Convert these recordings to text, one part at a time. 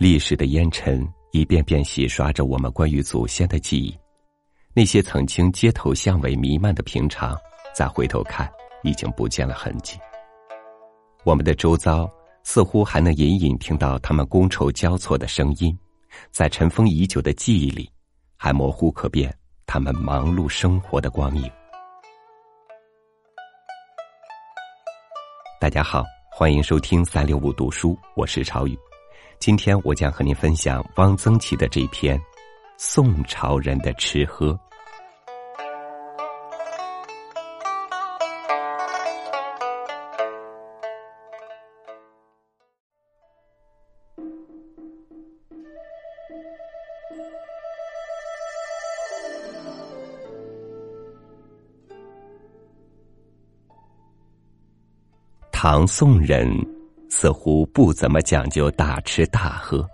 历史的烟尘一遍遍洗刷着我们关于祖先的记忆，那些曾经街头巷尾弥漫的平常，再回头看，已经不见了痕迹。我们的周遭似乎还能隐隐听到他们觥筹交错的声音，在尘封已久的记忆里，还模糊可辨他们忙碌生活的光影。大家好，欢迎收听三六五读书，我是朝雨。今天我将和您分享汪曾祺的这篇《宋朝人的吃喝》。唐宋人。似乎不怎么讲究大吃大喝。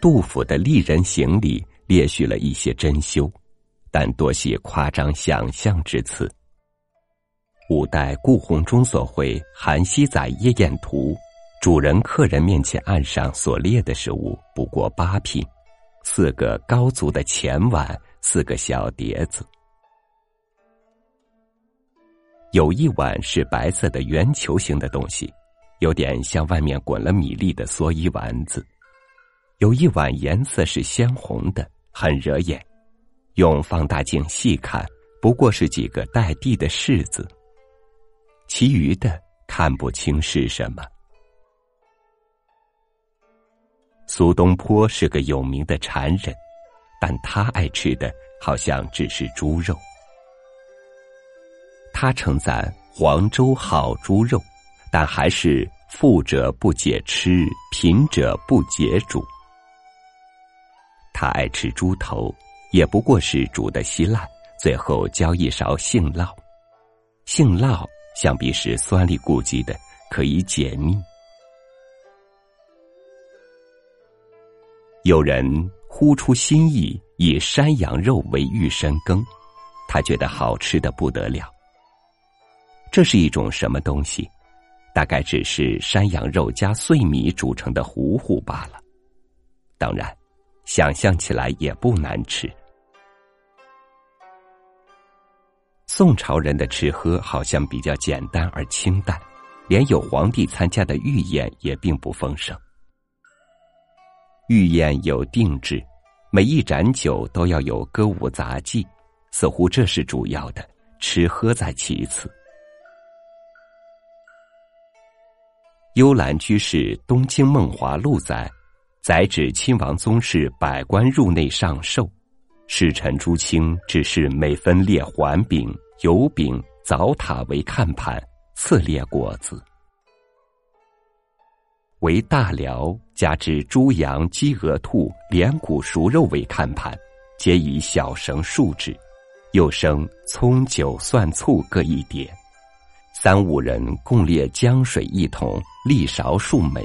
杜甫的《丽人行》里列举了一些珍馐，但多系夸张想象之词。五代顾闳中所绘《韩熙载夜宴图》，主人客人面前案上所列的食物不过八品：四个高足的前碗，四个小碟子。有一碗是白色的圆球形的东西，有点像外面滚了米粒的蓑衣丸子；有一碗颜色是鲜红的，很惹眼，用放大镜细看，不过是几个带地的柿子。其余的看不清是什么。苏东坡是个有名的馋人，但他爱吃的好像只是猪肉。他称赞黄州好猪肉，但还是富者不解吃，贫者不解煮。他爱吃猪头，也不过是煮的稀烂，最后浇一勺杏酪。杏酪想必是酸里咕叽的，可以解腻。有人呼出心意，以山羊肉为玉参羹，他觉得好吃的不得了。这是一种什么东西？大概只是山羊肉加碎米煮成的糊糊罢了。当然，想象起来也不难吃。宋朝人的吃喝好像比较简单而清淡，连有皇帝参加的御宴也并不丰盛。御宴有定制，每一盏酒都要有歌舞杂技，似乎这是主要的，吃喝在其次。幽兰居士《东京梦华录》载，载指亲王宗室百官入内上寿，使臣朱清只是每分列环饼、油饼、枣塔为看盘，次列果子。为大辽加之猪羊鸡鹅兔连骨熟肉为看盘，皆以小绳束之，又生葱酒蒜醋各一碟。三五人共列江水一桶，立勺数枚。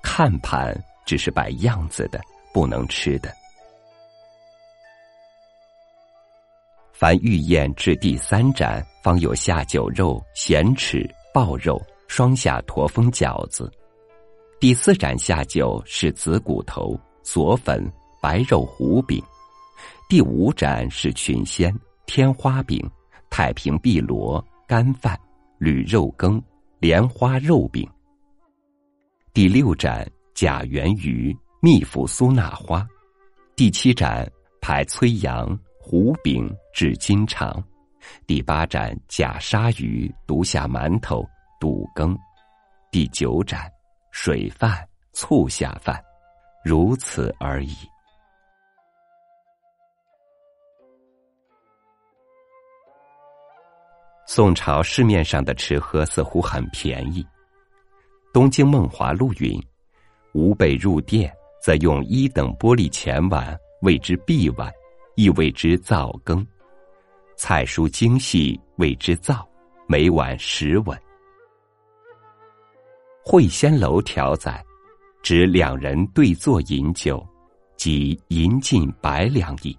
看盘只是摆样子的，不能吃的。凡御宴至第三盏，方有下酒肉、咸翅、爆肉，双下驼峰饺子。第四盏下酒是子骨头、佐粉、白肉糊饼。第五盏是群仙、天花饼、太平碧螺、干饭。铝肉羹、莲花肉饼。第六盏假圆鱼、蜜腐苏纳花。第七盏排崔羊、胡饼、至金肠。第八盏假鲨鱼、独下馒头、肚羹。第九盏水饭、醋下饭，如此而已。宋朝市面上的吃喝似乎很便宜，《东京梦华录》云：“吾辈入店，则用一等玻璃前碗，谓之壁碗，亦谓之灶羹；菜蔬精细，谓之灶，每碗十文。”《会仙楼条》载，指两人对坐饮酒，即银进百两矣。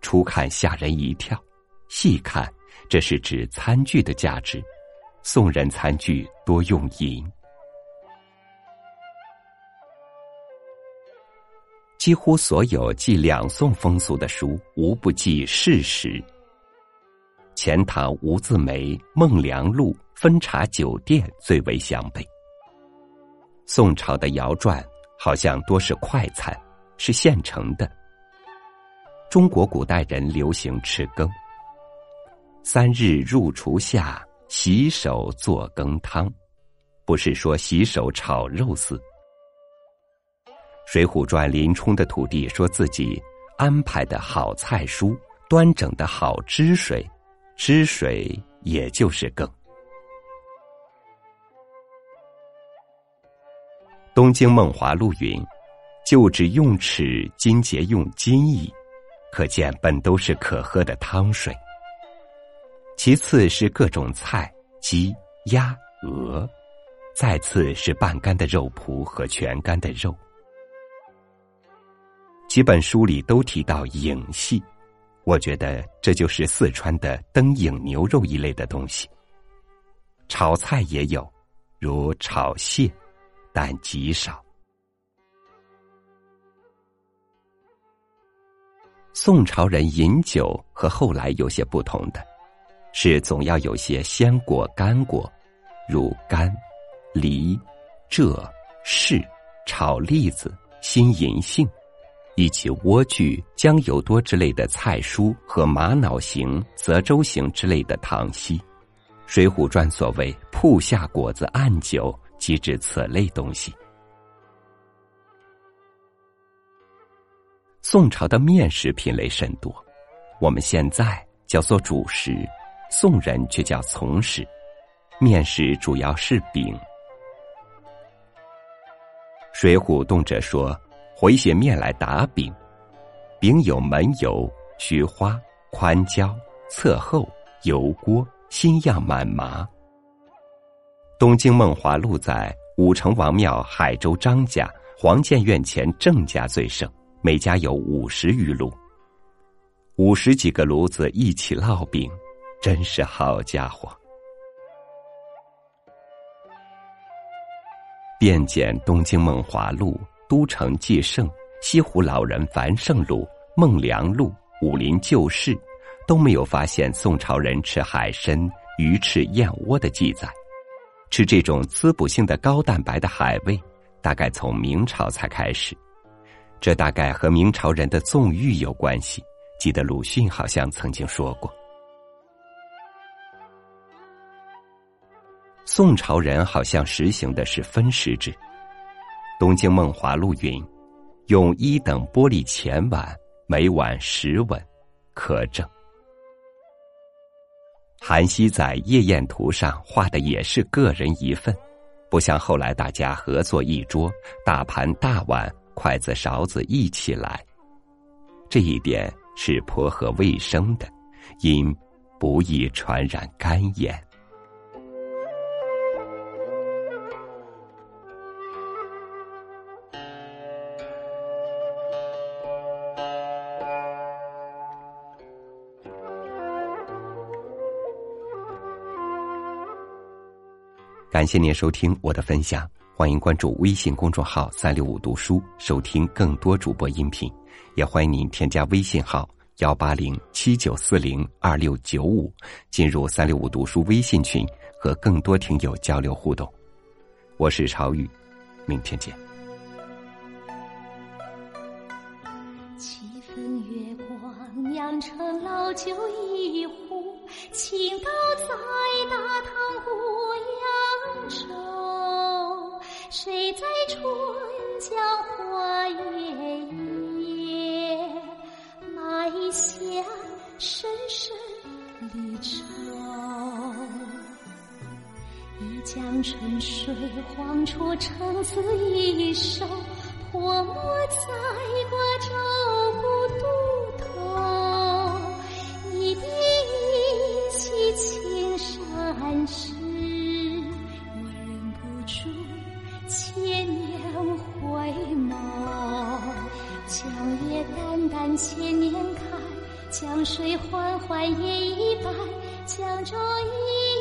初看吓人一跳，细看。这是指餐具的价值，宋人餐具多用银。几乎所有记两宋风俗的书，无不记事实。钱塘吴字梅《孟良录》分茶酒店最为详备。宋朝的谣传好像多是快餐，是现成的。中国古代人流行吃羹，三日入厨下，洗手做羹汤，不是说洗手炒肉丝。《水浒传》林冲的徒弟说自己安排的好菜蔬，端整的好汁水，汁水也就是羹。《东京梦华录》云：“旧址用尺，今节用金矣。”可见本都是可喝的汤水。其次是各种菜，鸡、鸭、鹅；再次是半干的肉脯和全干的肉。几本书里都提到影戏，我觉得这就是四川的灯影牛肉一类的东西。炒菜也有，如炒蟹，但极少。宋朝人饮酒和后来有些不同的，是总要有些鲜果干果，如柑、梨、蔗、柿、炒栗子、新银杏。以及莴苣、姜油多之类的菜蔬和玛瑙形、泽州形之类的糖稀，《水浒传》所谓“铺下果子按酒”，即指此类东西。宋朝的面食品类甚多，我们现在叫做主食，宋人却叫从食。面食主要是饼，《水浒》动辄说。回些面来打饼，饼有门油、菊花、宽胶、侧厚、油锅、新样满麻。《东京梦华录》在武成王庙海州张家、黄建院前郑家最盛，每家有五十余炉，五十几个炉子一起烙饼，真是好家伙。便检《东京梦华录》。都城纪圣、西湖老人繁盛录、孟良录、武林旧事，都没有发现宋朝人吃海参、鱼翅、燕窝的记载。吃这种滋补性的高蛋白的海味，大概从明朝才开始。这大概和明朝人的纵欲有关系。记得鲁迅好像曾经说过，宋朝人好像实行的是分食制。《东京梦华录》云：“用一等玻璃钱碗，每碗十文，可证。”韩熙载夜宴图上画的也是个人一份，不像后来大家合作一桌，大盘大碗、筷子勺子一起来。这一点是颇合卫生的，因不易传染肝炎。感谢您收听我的分享，欢迎关注微信公众号“三六五读书”，收听更多主播音频。也欢迎您添加微信号幺八零七九四零二六九五，进入三六五读书微信群，和更多听友交流互动。我是朝雨，明天见。七分月光酿成老酒一壶，倾倒在大堂古窑。谁在春江花月夜埋下深深离愁？一江春水晃出橙子一首，泼墨在瓜洲古渡头。一江月淡淡。千年开，江水缓缓也已白，江中一